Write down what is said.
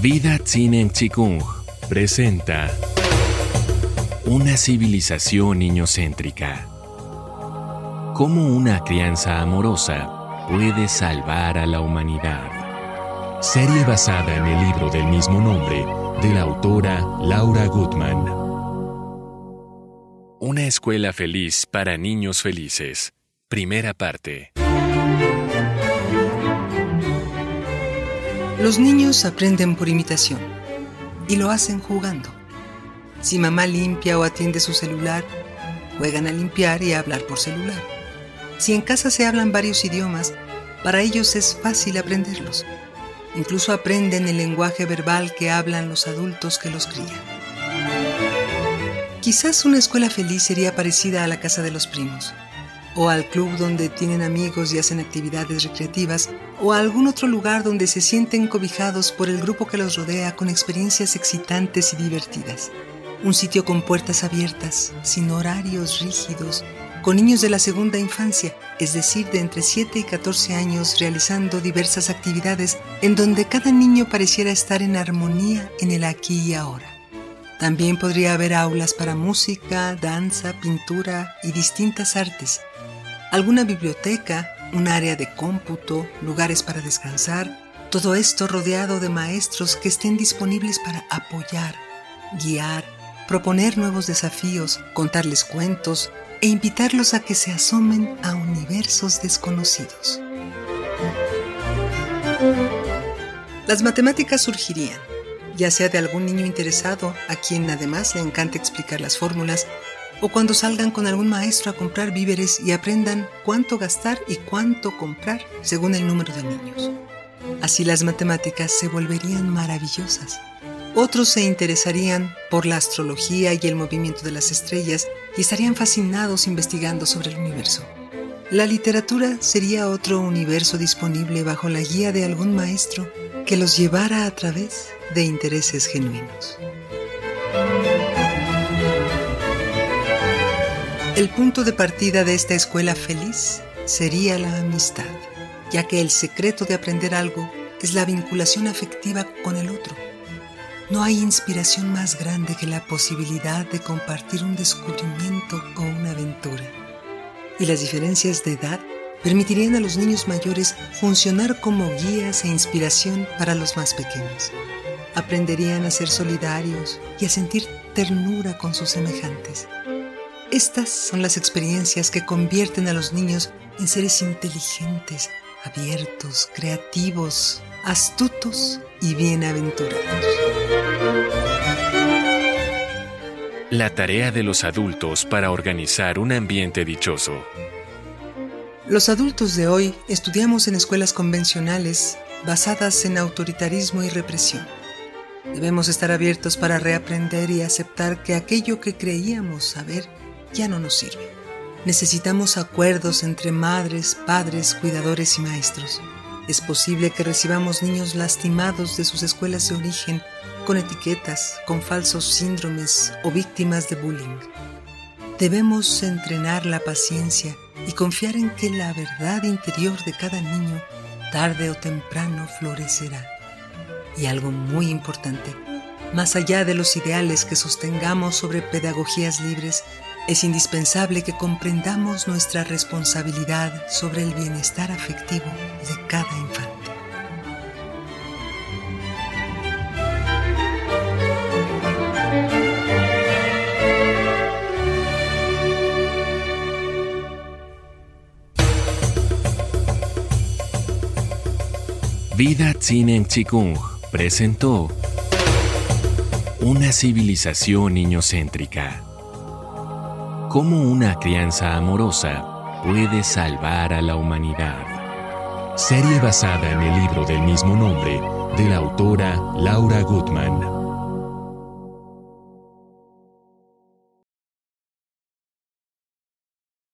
Vida Tzinen Chikung presenta Una civilización niñocéntrica. Cómo una crianza amorosa puede salvar a la humanidad. Serie basada en el libro del mismo nombre de la autora Laura Gutman. Una escuela feliz para niños felices. Primera parte. Los niños aprenden por imitación y lo hacen jugando. Si mamá limpia o atiende su celular, juegan a limpiar y a hablar por celular. Si en casa se hablan varios idiomas, para ellos es fácil aprenderlos. Incluso aprenden el lenguaje verbal que hablan los adultos que los crían. Quizás una escuela feliz sería parecida a la casa de los primos o al club donde tienen amigos y hacen actividades recreativas, o a algún otro lugar donde se sienten cobijados por el grupo que los rodea con experiencias excitantes y divertidas. Un sitio con puertas abiertas, sin horarios rígidos, con niños de la segunda infancia, es decir, de entre 7 y 14 años, realizando diversas actividades en donde cada niño pareciera estar en armonía en el aquí y ahora. También podría haber aulas para música, danza, pintura y distintas artes, alguna biblioteca, un área de cómputo, lugares para descansar, todo esto rodeado de maestros que estén disponibles para apoyar, guiar, proponer nuevos desafíos, contarles cuentos e invitarlos a que se asomen a universos desconocidos. Las matemáticas surgirían, ya sea de algún niño interesado a quien además le encanta explicar las fórmulas o cuando salgan con algún maestro a comprar víveres y aprendan cuánto gastar y cuánto comprar según el número de niños. Así las matemáticas se volverían maravillosas. Otros se interesarían por la astrología y el movimiento de las estrellas y estarían fascinados investigando sobre el universo. La literatura sería otro universo disponible bajo la guía de algún maestro que los llevara a través de intereses genuinos. El punto de partida de esta escuela feliz sería la amistad, ya que el secreto de aprender algo es la vinculación afectiva con el otro. No hay inspiración más grande que la posibilidad de compartir un descubrimiento o una aventura. Y las diferencias de edad permitirían a los niños mayores funcionar como guías e inspiración para los más pequeños. Aprenderían a ser solidarios y a sentir ternura con sus semejantes estas son las experiencias que convierten a los niños en seres inteligentes, abiertos, creativos, astutos y bienaventurados. La tarea de los adultos para organizar un ambiente dichoso. Los adultos de hoy estudiamos en escuelas convencionales basadas en autoritarismo y represión. Debemos estar abiertos para reaprender y aceptar que aquello que creíamos saber ya no nos sirve. Necesitamos acuerdos entre madres, padres, cuidadores y maestros. Es posible que recibamos niños lastimados de sus escuelas de origen con etiquetas, con falsos síndromes o víctimas de bullying. Debemos entrenar la paciencia y confiar en que la verdad interior de cada niño tarde o temprano florecerá. Y algo muy importante, más allá de los ideales que sostengamos sobre pedagogías libres, es indispensable que comprendamos nuestra responsabilidad sobre el bienestar afectivo de cada infante. Vida Tzinen Chikung presentó Una civilización niñocéntrica cómo una crianza amorosa puede salvar a la humanidad. Serie basada en el libro del mismo nombre de la autora Laura Gutman.